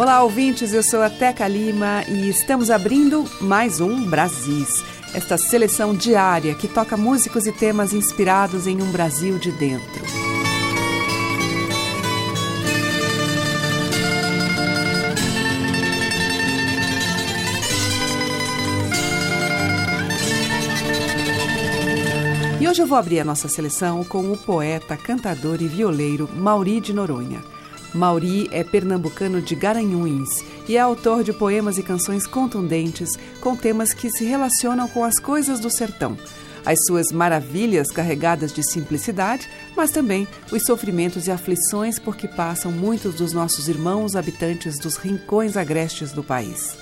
Olá, ouvintes. Eu sou a Teca Lima e estamos abrindo mais um Brasis. Esta seleção diária que toca músicos e temas inspirados em um Brasil de dentro. E hoje eu vou abrir a nossa seleção com o poeta, cantador e violeiro Mauri de Noronha. Mauri é pernambucano de Garanhuns e é autor de poemas e canções contundentes com temas que se relacionam com as coisas do sertão. As suas maravilhas carregadas de simplicidade, mas também os sofrimentos e aflições por que passam muitos dos nossos irmãos habitantes dos rincões agrestes do país.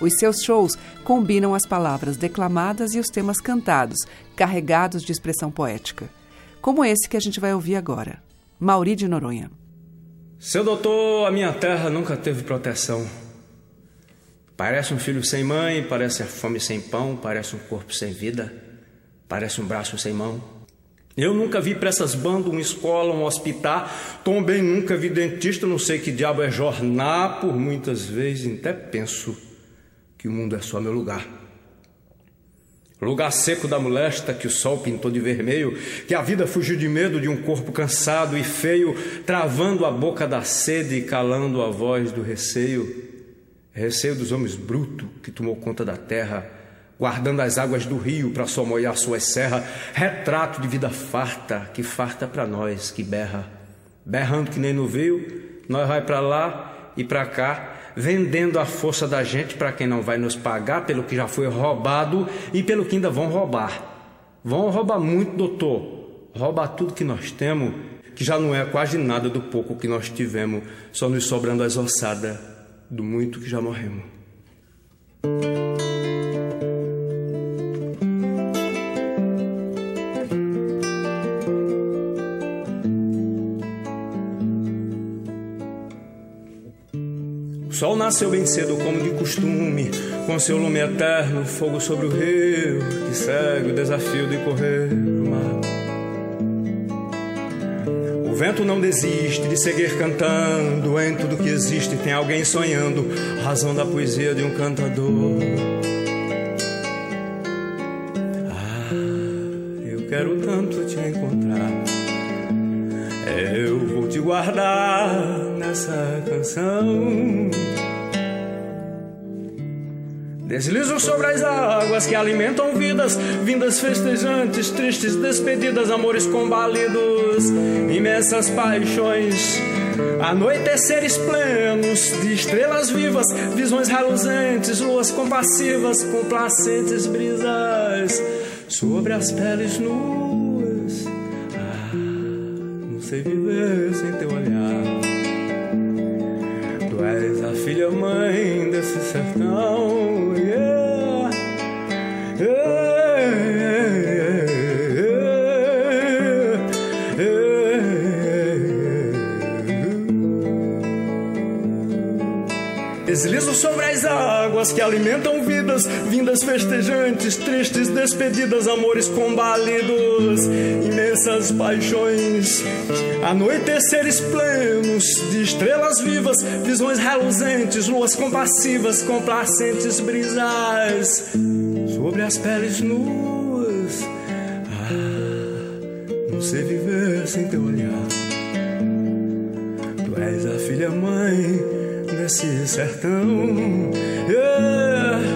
Os seus shows combinam as palavras declamadas e os temas cantados, carregados de expressão poética. Como esse que a gente vai ouvir agora. Mauri de Noronha. Seu doutor, a minha terra nunca teve proteção. Parece um filho sem mãe, parece a fome sem pão, parece um corpo sem vida, parece um braço sem mão. Eu nunca vi para essas bandas uma escola, um hospital, também nunca vi dentista, não sei que diabo é jornar, por muitas vezes até penso que o mundo é só meu lugar. Lugar seco da molesta que o sol pintou de vermelho, que a vida fugiu de medo de um corpo cansado e feio, travando a boca da sede e calando a voz do receio. Receio dos homens brutos que tomou conta da terra, guardando as águas do rio para somoiar suas serras. Retrato de vida farta, que farta para nós, que berra. Berrando que nem no veio, nós vai para lá e para cá, vendendo a força da gente para quem não vai nos pagar pelo que já foi roubado e pelo que ainda vão roubar. Vão roubar muito, doutor. Roubar tudo que nós temos, que já não é quase nada do pouco que nós tivemos, só nos sobrando as ossadas do muito que já morremos. Sol nasceu bem cedo, como de costume, com seu lume eterno, fogo sobre o rio, que segue o desafio de correr o mar. O vento não desiste de seguir cantando, em tudo que existe tem alguém sonhando, razão da poesia de um cantador. Ah, eu quero tanto te encontrar, eu vou te guardar nessa canção. Deslizo sobre as águas que alimentam vidas, vindas festejantes, tristes despedidas, amores combalidos, imensas paixões, anoiteceres plenos de estrelas vivas, visões reluzentes, luas compassivas, complacentes brisas sobre as peles nuas. Ah, não sei viver sem teu olhar. Tu és a filha mãe desse sertão. Deslizo sobre as águas que alimentam vidas, vindas festejantes, tristes despedidas, amores combalidos, imensas paixões, anoiteceres plenos de estrelas vivas, visões reluzentes, luas compassivas, complacentes brisas sobre as peles nuas. Ah, não sei viver sem teu olhar. Tu és a filha mãe desse sertão. Yeah.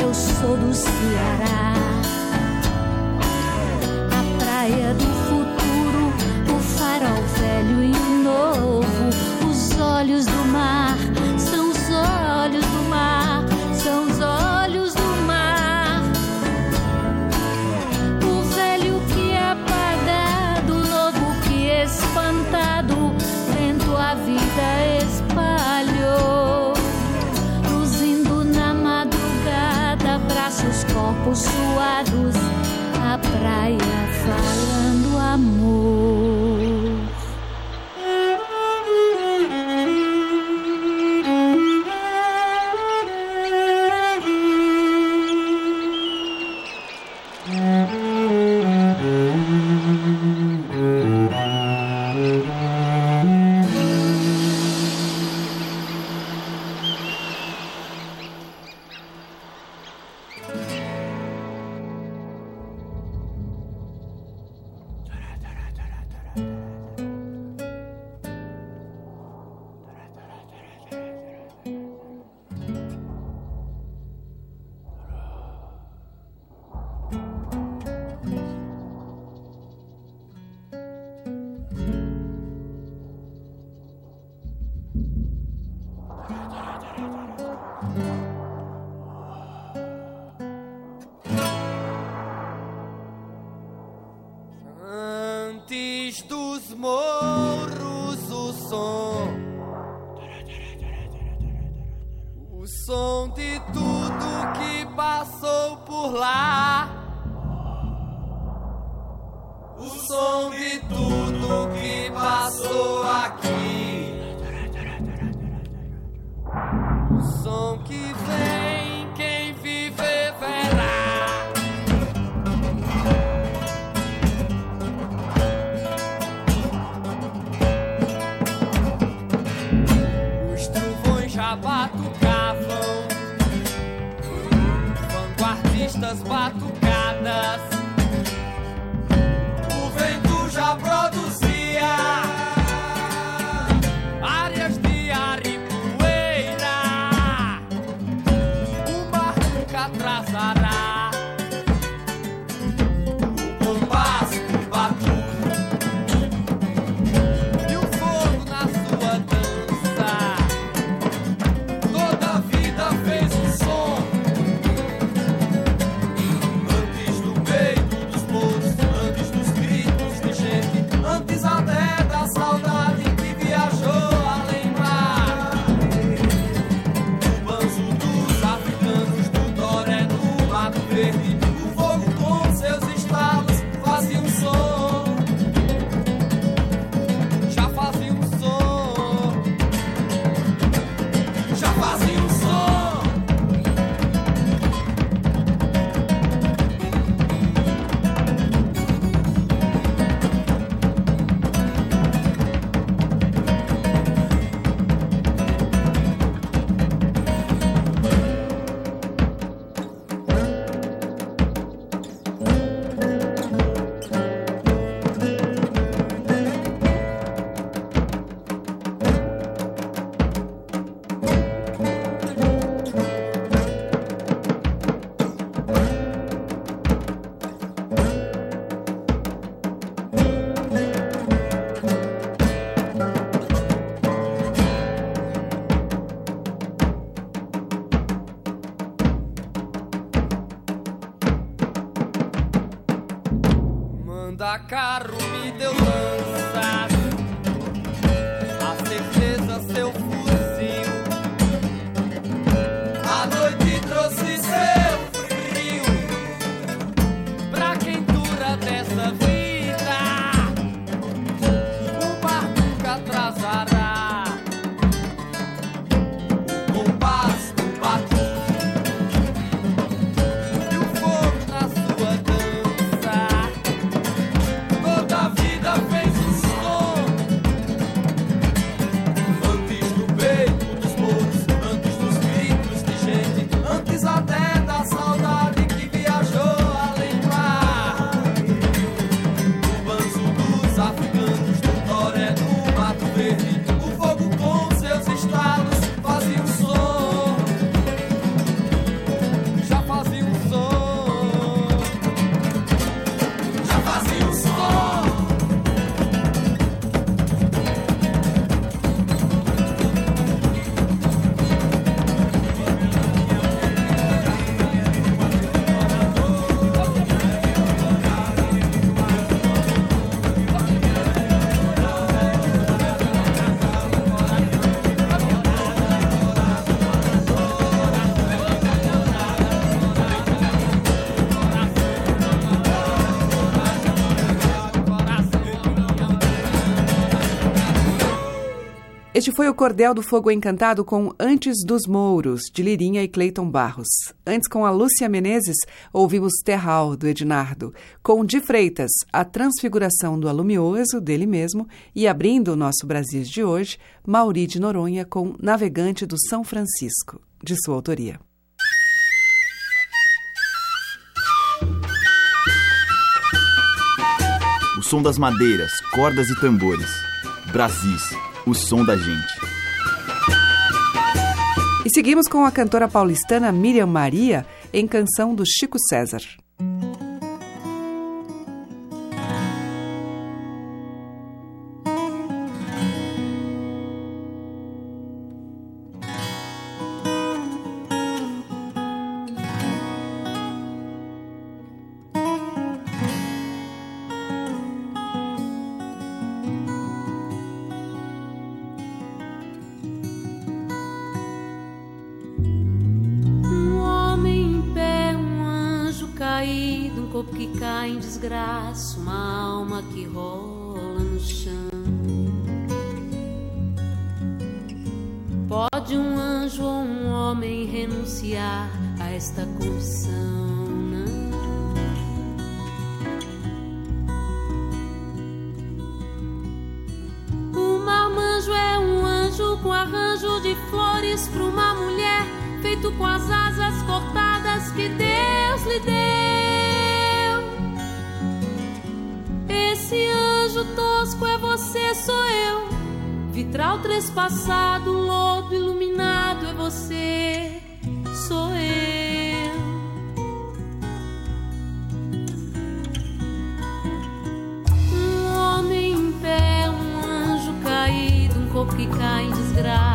eu sou do Ceará. A praia do futuro, o farol velho e novo, os olhos do mar por lá. Este foi o Cordel do Fogo Encantado com Antes dos Mouros, de Lirinha e Cleiton Barros. Antes, com a Lúcia Menezes, ouvimos Terral, do Ednardo. Com Di Freitas, A Transfiguração do Alumioso, dele mesmo. E abrindo o nosso Brasil de hoje, Mauri de Noronha com Navegante do São Francisco, de sua autoria. O som das madeiras, cordas e tambores. Brasis, o som da gente. E seguimos com a cantora paulistana Miriam Maria em canção do Chico César. Flores para uma mulher, feito com as asas cortadas que Deus lhe deu. Esse anjo tosco é você, sou eu. Vitral trespassado, lodo iluminado é você, sou eu. Um homem em pé, um anjo caído, um corpo que cai em desgraça,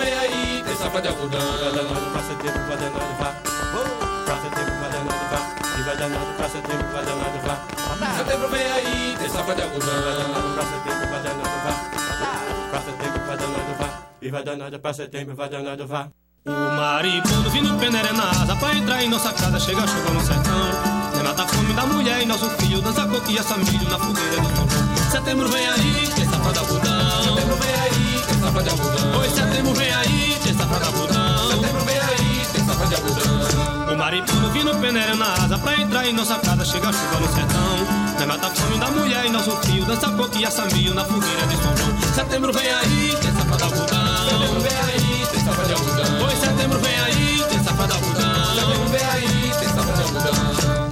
vem aí, tem safra de algodão. Vai pra setembro, vai danado, vá. Pra setembro, vai danado, vá. E vai danado pra setembro, vai danado, vá. Setembro vem aí, tem safra de algodão. Vai pra setembro, vai danado, vá. Pra setembro, vai danado, vá. E vai danado pra setembro, vai danado, vá. O marido vindo peneira na asa pra entrar em nossa casa, chega chuva no sertão. Nem mata a fome da mulher e nosso filho dança coquilha, milho na fogueira do João. Setembro vem aí, tem safra de algodão. Setembro vem aí, safra de algodão. Pois setembro vem aí, tem safra de algodão. Setembro vem aí, tem safra de algodão. O marido vindo peneira na asa pra entrar em nossa casa, chega chuva no sertão. Não mata a fome da mulher e nosso fio Dança coquinha, sambil na fogueira de São João Setembro vem aí, tem safada algodão Setembro vem aí, tem safada de algodão Pois setembro vem aí,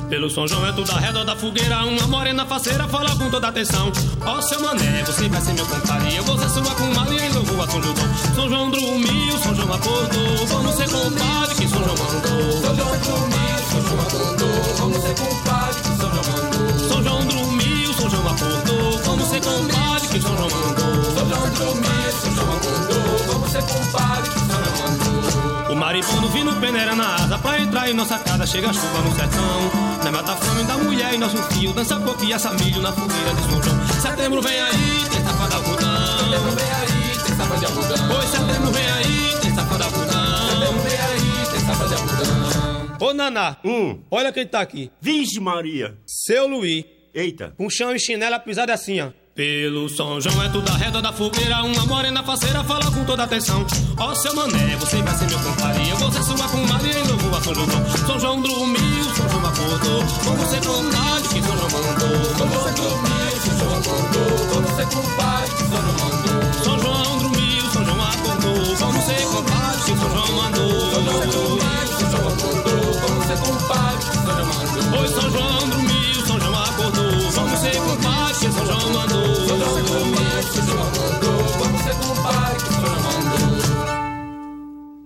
pelo São João é tudo a redor da fogueira Uma morena faceira fala com toda atenção Ó oh, seu mané, você vai ser meu compadre Eu vou ser sua comadre e louvo a São João São João dormiu, São João acordou Vamos ser compadre que São João mandou São João dormiu, São João acordou Vamos ser compadre que São João mandou São João dormiu, São João acordou Vamos ser compadre que São João mandou São João dormiu, São João acordou Vamos ser compadre que São João mandou o maripondo vindo peneira na asa Pra entrar em nossa casa chega a chuva no sertão. Não mata a fome da mulher e nosso fio Dança coquinha, assa milho na fogueira de São João. Setembro vem aí, tem safada algodão. Setembro vem aí, tem safada de algodão. Pois setembro vem aí, tem safada algodão. Setembro vem aí, tem safada de algodão. Ô Naná, hum. olha quem tá aqui. Vixe Maria. Seu Luiz Eita. Com chão e chinela pisada assim, ó pelo São João é tudo a reda da fogueira Uma morena faceira fala com toda atenção. Ó oh, seu mané, você vai ser meu compadre. Eu vou ser sua comadre em novo a São João São João dormiu, São João acordou Vamos ser compadre que São João mandou São João dormiu, São João acordou Vamos ser compadre que São João mandou São João dormiu, São João acordou Vamos ser compadre que São João mandou São João dormiu, São João ser compadre que São João mandou Pois São João dormiu, acordou Vamos ser compadre que São João mandou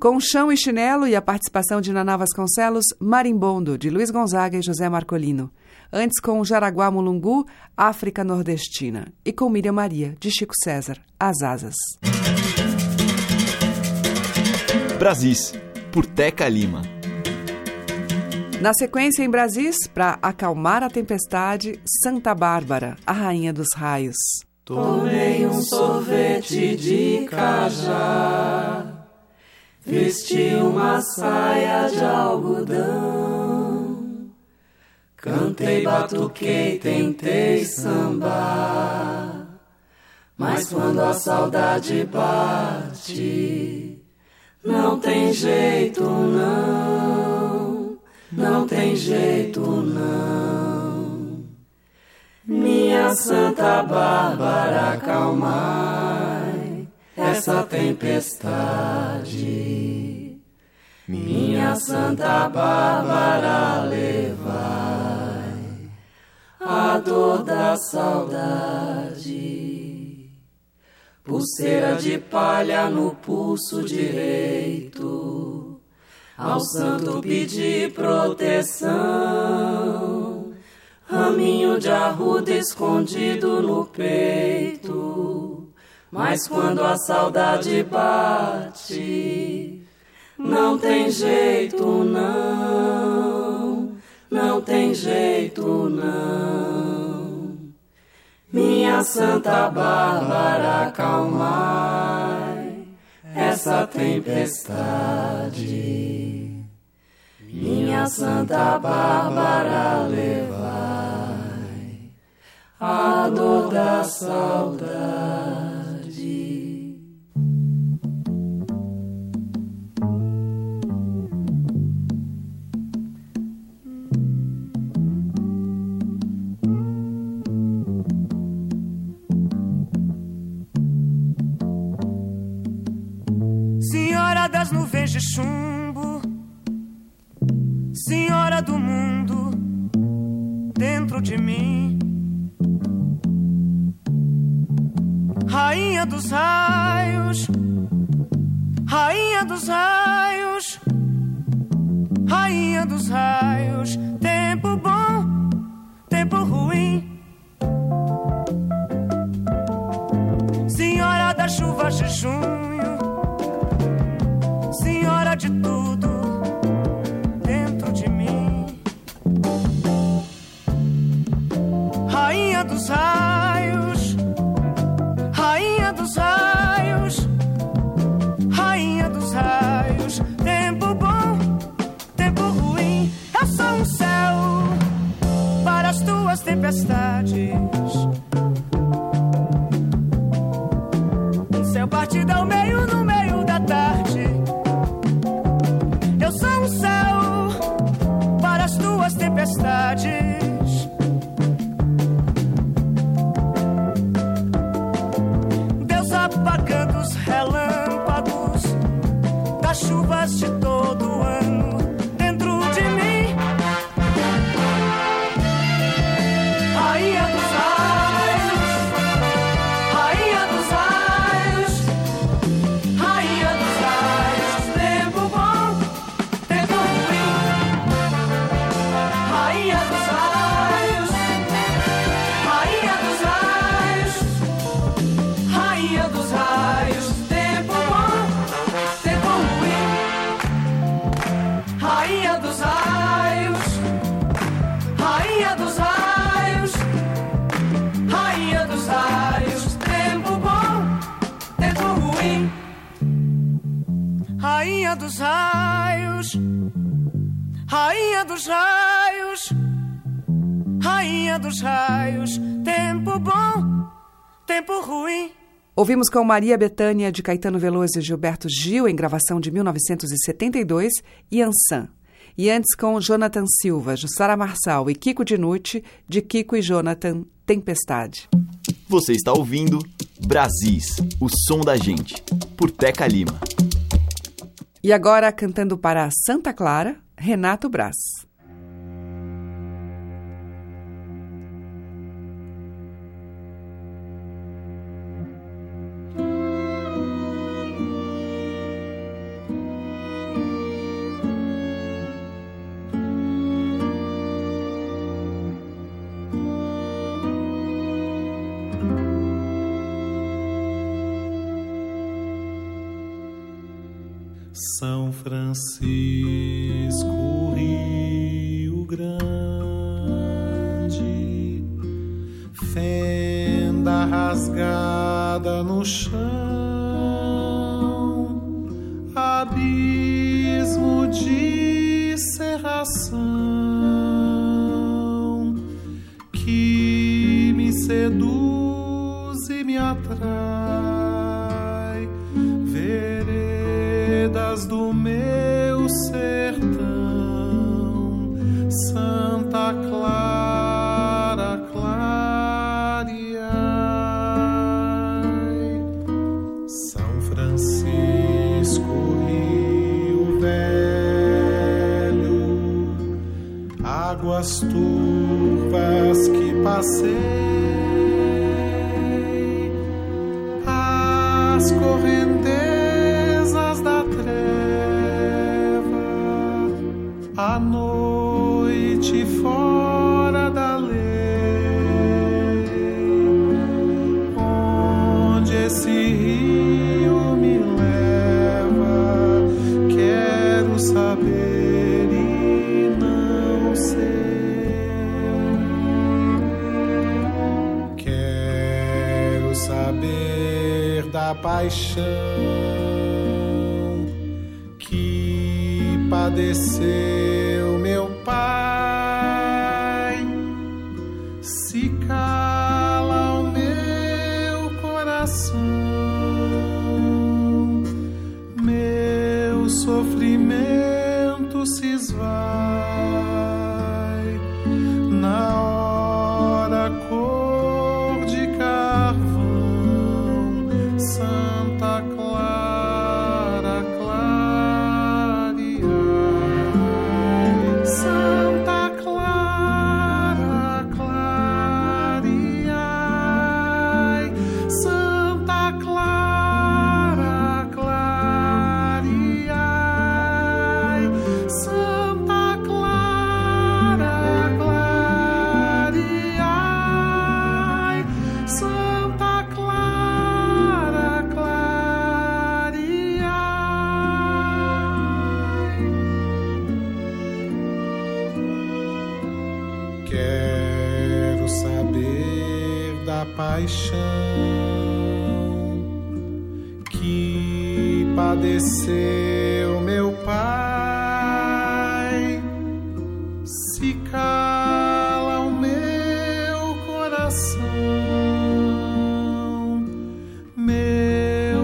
Com chão e chinelo e a participação de Naná Vasconcelos, Marimbondo, de Luiz Gonzaga e José Marcolino. Antes com Jaraguá Mulungu, África Nordestina. E com Miriam Maria, de Chico César, As Asas. Brasis, por Teca Lima. Na sequência, em Brasis, para acalmar a tempestade, Santa Bárbara, a rainha dos raios. Tomei um sorvete de cajá, vesti uma saia de algodão, cantei, batuquei, tentei sambar, mas quando a saudade bate, não tem jeito não, não tem jeito não. Minha Santa Bárbara, acalmai essa tempestade. Minha Santa Bárbara, levai a dor da saudade. Pulseira de palha no pulso direito, ao santo pedir proteção raminho de arruda escondido no peito. Mas quando a saudade bate, não tem jeito não, não tem jeito não. Minha Santa Bárbara, acalmai essa tempestade. Minha Santa Bárbara, levai a dor da saudade. Senhora das nuvens de chumbo, dentro de mim. Rainha dos raios, Rainha dos raios, Rainha dos raios. Tempo bom, tempo ruim. Senhora das chuvas de junho, Ouvimos com Maria Betânia de Caetano Veloso e Gilberto Gil em gravação de 1972 e Ansan. E antes com Jonathan Silva, Jussara Marçal e Kiko Dinucci de Kiko e Jonathan Tempestade. Você está ouvindo Brasis, o som da gente, por Teca Lima. E agora cantando para Santa Clara, Renato Braz. esse rio me leva, quero saber e não sei. Quero saber da paixão que padecer.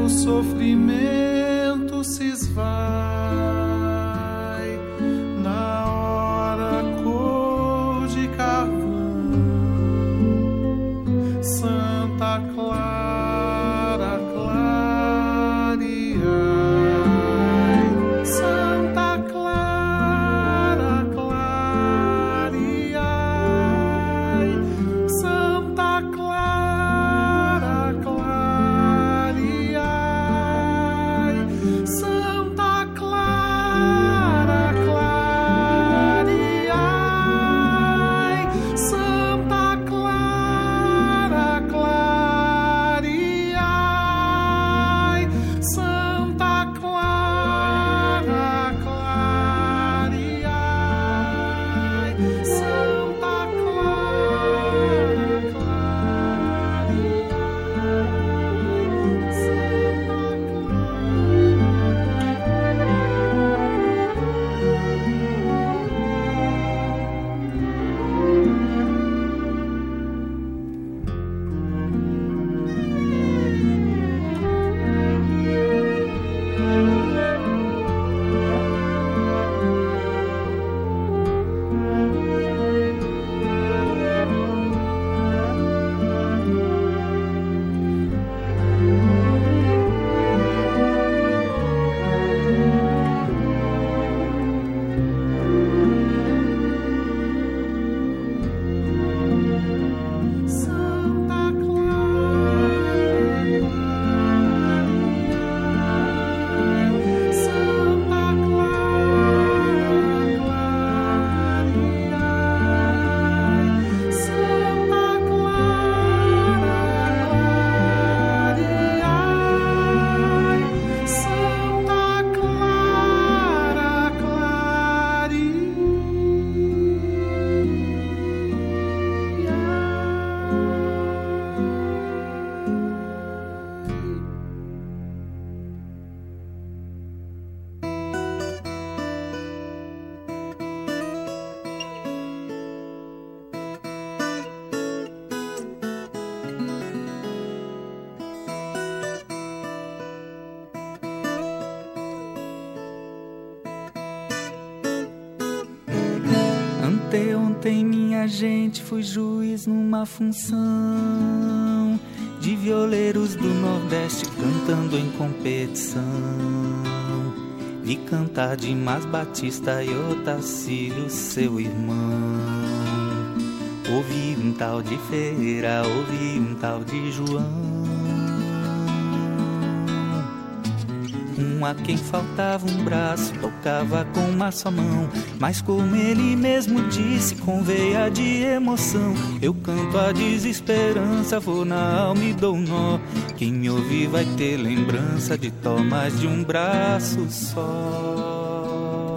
sofrimento se esvai. Gente, fui juiz numa função de violeiros do Nordeste cantando em competição. Vi cantar Dimas Batista e Otacílio, seu irmão. Ouvi um tal de Ferreira, ouvi um tal de João. Um a quem faltava um braço, tocava com uma só mão. Mas como ele mesmo disse, com veia de emoção, eu canto a desesperança, vou na alma e dou um nó. Quem me ouvir vai ter lembrança de mais de um braço só.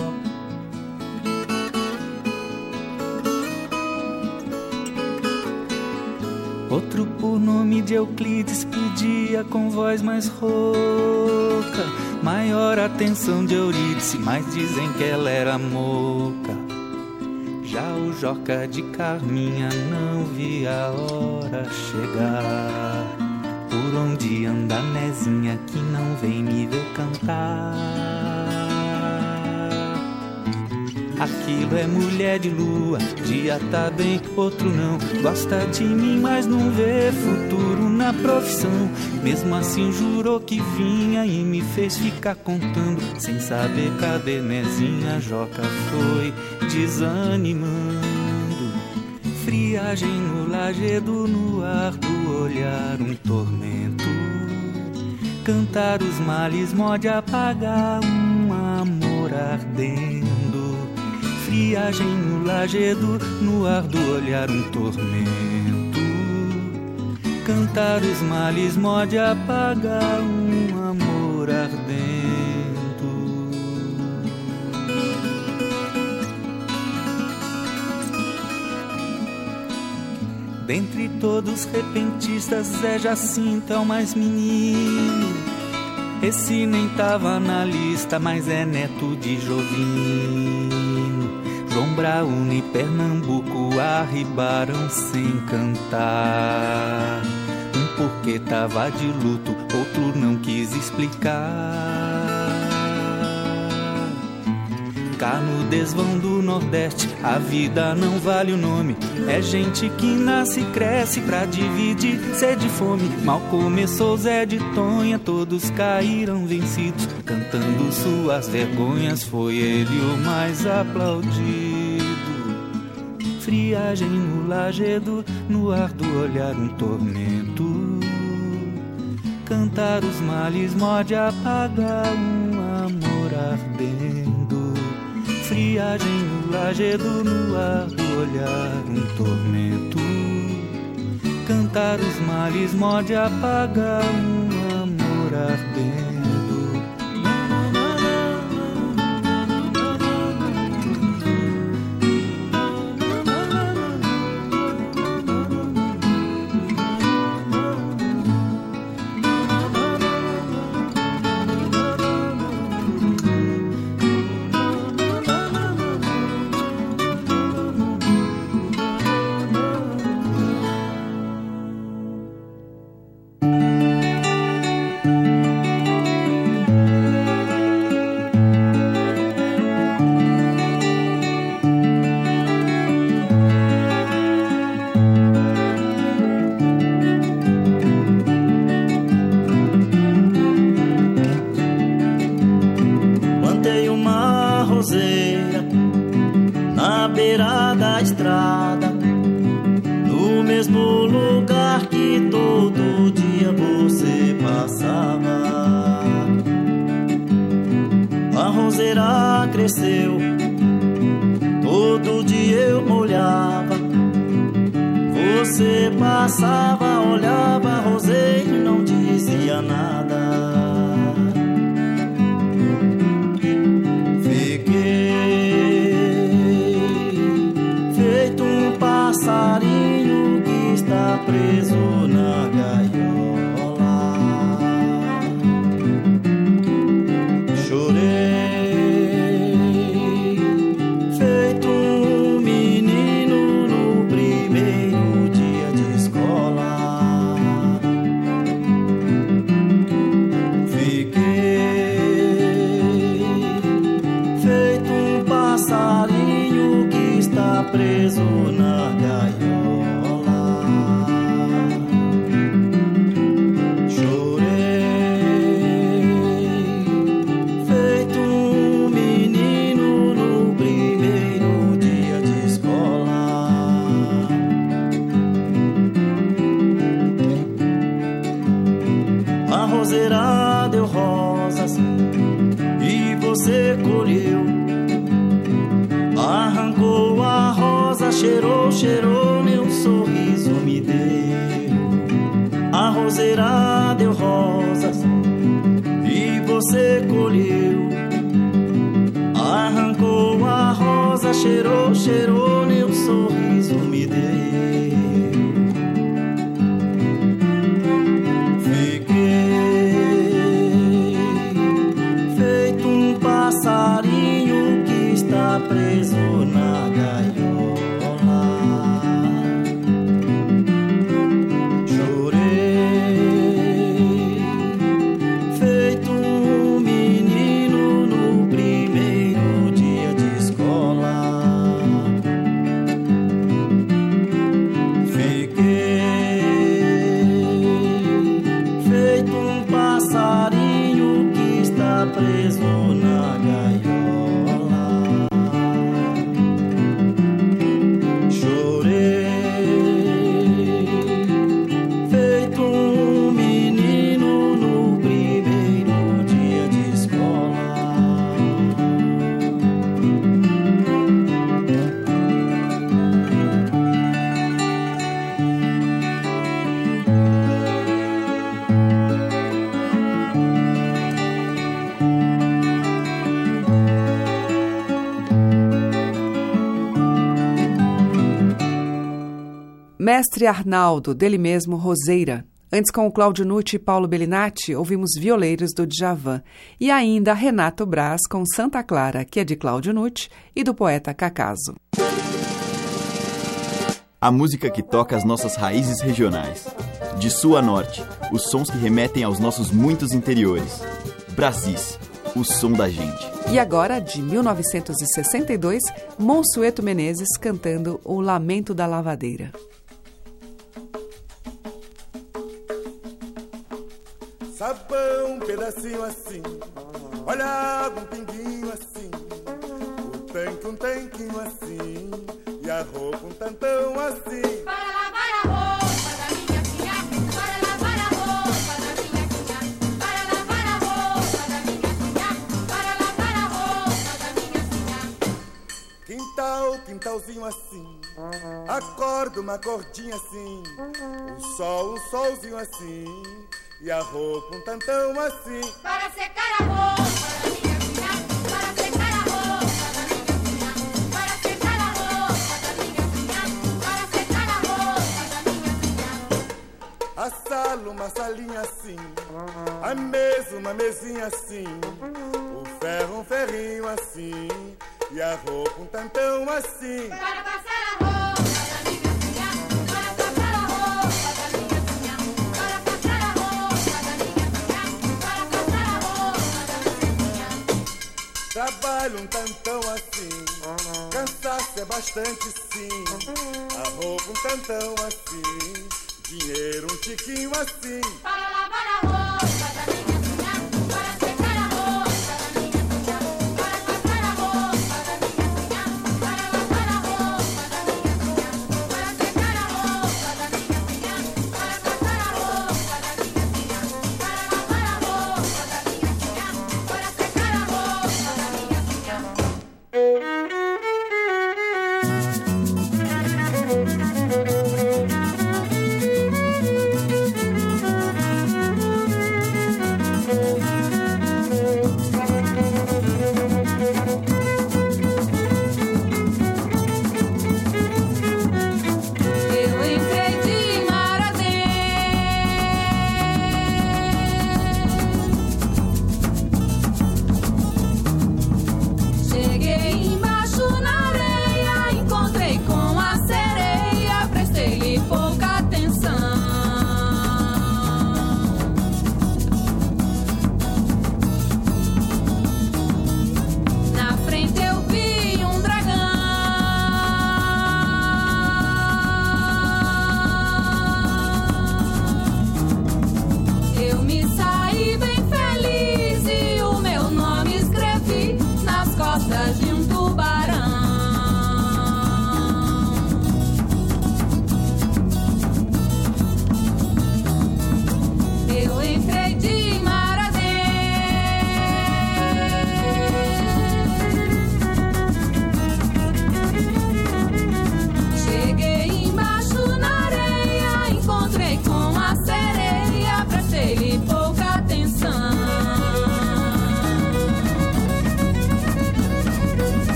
Outro por nome de Euclides pedia com voz mais rouca Maior atenção de Eurídice, mas dizem que ela era moca. Já o Joca de Carminha não via a hora chegar. Por onde anda a Nezinha que não vem me ver cantar? Aquilo é mulher de lua, dia tá bem, outro não. Gosta de mim, mas não vê futuro profissão. Mesmo assim jurou que vinha e me fez ficar contando. Sem saber cadê Nezinha, Joca foi desanimando. Friagem no lajedo, no ar do olhar, um tormento. Cantar os males, mode apagar um amor ardente friagem no lajedo, no ar do olhar um tormento. Cantar os males mode apagar um amor ardento. Dentre todos repentistas, Zé Jacinto é o mais menino. Esse nem tava na lista, mas é neto de Jovino. João Brauna e Pernambuco arribaram sem cantar. Um porque tava de luto, outro não quis explicar. Cá no desvão do Nordeste, a vida não vale o nome. É gente que nasce e cresce pra dividir sede e fome. Mal começou Zé de Tonha, todos caíram vencidos. Cantando suas vergonhas, foi ele o mais aplaudido friagem no lajedo, no ar do olhar um tormento. Cantar os males morde apaga um amor ardendo. Friagem no lajedo, no ar do olhar um tormento. Cantar os males morde apaga um amor ardendo. Mestre Arnaldo, dele mesmo, Roseira. Antes, com o Cláudio Nucci e Paulo Bellinati, ouvimos Violeiros do Djavan. E ainda Renato Braz com Santa Clara, que é de Cláudio Nucci e do poeta Cacaso. A música que toca as nossas raízes regionais. De sul a norte, os sons que remetem aos nossos muitos interiores. Brasis, o som da gente. E agora, de 1962, Monsueto Menezes cantando O Lamento da Lavadeira. Sabão, um pedacinho assim. Olha um pinguinho assim. O tanque, um tanquinho assim. E a roupa, um tantão assim. Para lavar a roupa da minha filha. Para lavar a roupa da minha filha. Para lavar a roupa da minha filha. Para lavar a roupa da minha filha. Quintal, quintalzinho assim. Acorda uma cordinha assim. O sol, um solzinho assim e a roupa um tantão assim. Para secar a roupa. A sala, uma salinha assim, a mesa, uma mesinha assim, o ferro, um ferrinho assim, e a roupa um tantão assim. Para passar a Trabalho um tantão assim, cansaço é bastante sim. Amor um tantão assim, dinheiro um tiquinho assim.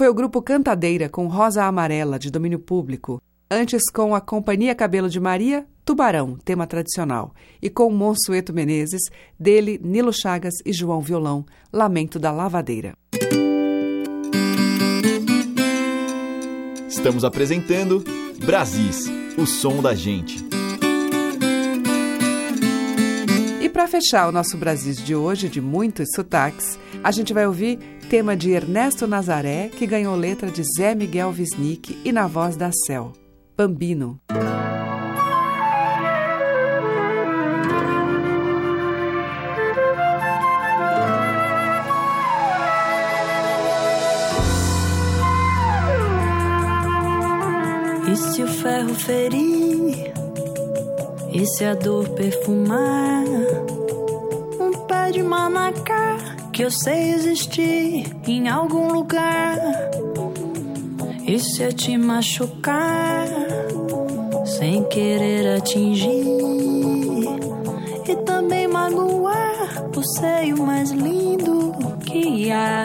Foi o grupo Cantadeira com Rosa Amarela, de domínio público. Antes, com a Companhia Cabelo de Maria, Tubarão, tema tradicional. E com Monsueto Menezes, dele, Nilo Chagas e João Violão, Lamento da Lavadeira. Estamos apresentando Brasis, o som da gente. Fechar o nosso Brasis de hoje, de muitos sotaques, a gente vai ouvir tema de Ernesto Nazaré, que ganhou letra de Zé Miguel Wisnik e na voz da Cel, Bambino. E se o ferro ferir? E se a dor perfumar? De manacá que eu sei existir em algum lugar. E se eu te machucar sem querer atingir? E também magoar o seio mais lindo que há.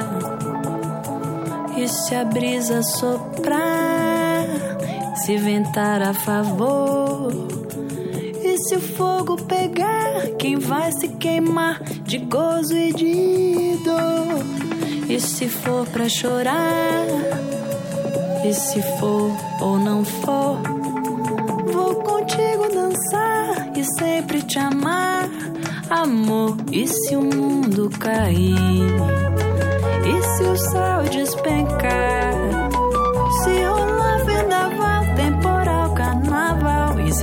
E se a brisa soprar, se ventar a favor? Se o fogo pegar, quem vai se queimar de gozo e de dor? E se for pra chorar? E se for ou não for? Vou contigo dançar e sempre te amar, amor. E se o mundo cair? E se o céu despencar?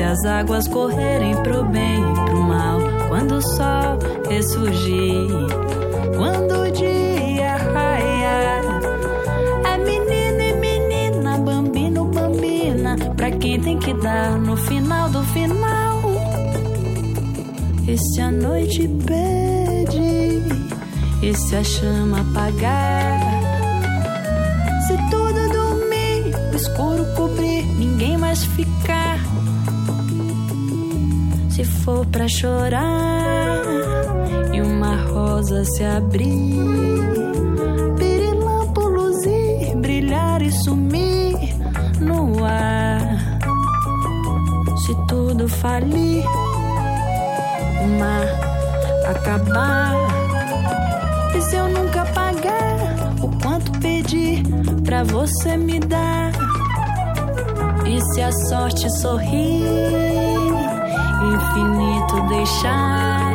Se as águas correrem pro bem e pro mal? Quando o sol ressurgir, quando o dia raiar. É menino e menina, bambino, bambina. Pra quem tem que dar no final do final. E se a noite pede? E se a chama apagar? Se tudo dormir, o escuro cobrir, ninguém mais ficar. Se for pra chorar e uma rosa se abrir, pirilampo luzir, brilhar e sumir no ar. Se tudo falir, o mar acabar. E se eu nunca pagar o quanto pedi pra você me dar? E se a sorte sorrir, infinito deixar?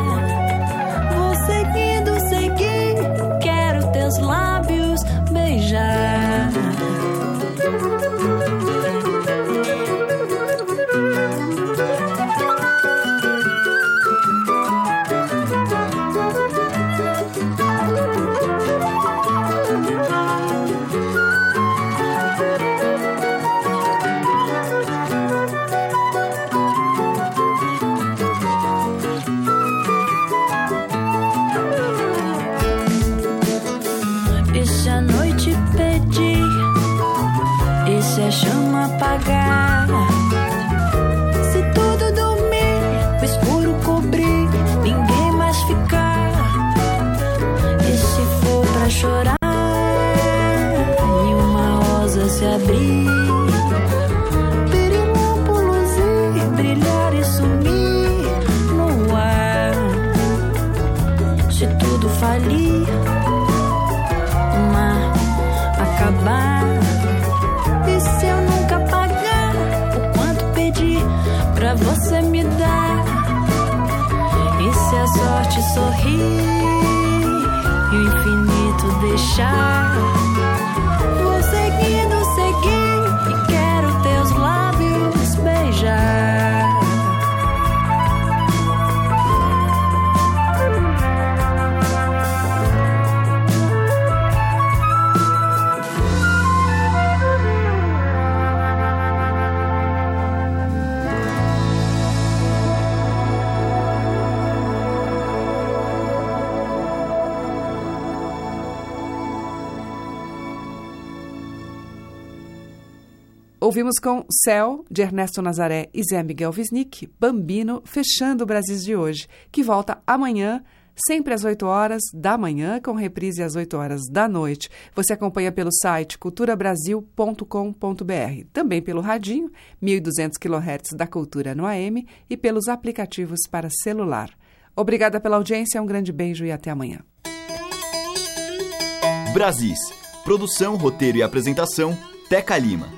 Ouvimos com Céu, de Ernesto Nazaré e Zé Miguel Wisnik, Bambino, fechando o Brasil de hoje, que volta amanhã, sempre às 8 horas da manhã, com reprise às 8 horas da noite. Você acompanha pelo site culturabrasil.com.br, também pelo radinho, 1200 kHz da Cultura no AM e pelos aplicativos para celular. Obrigada pela audiência, um grande beijo e até amanhã. Brasis. Produção, roteiro e apresentação, Teca Lima.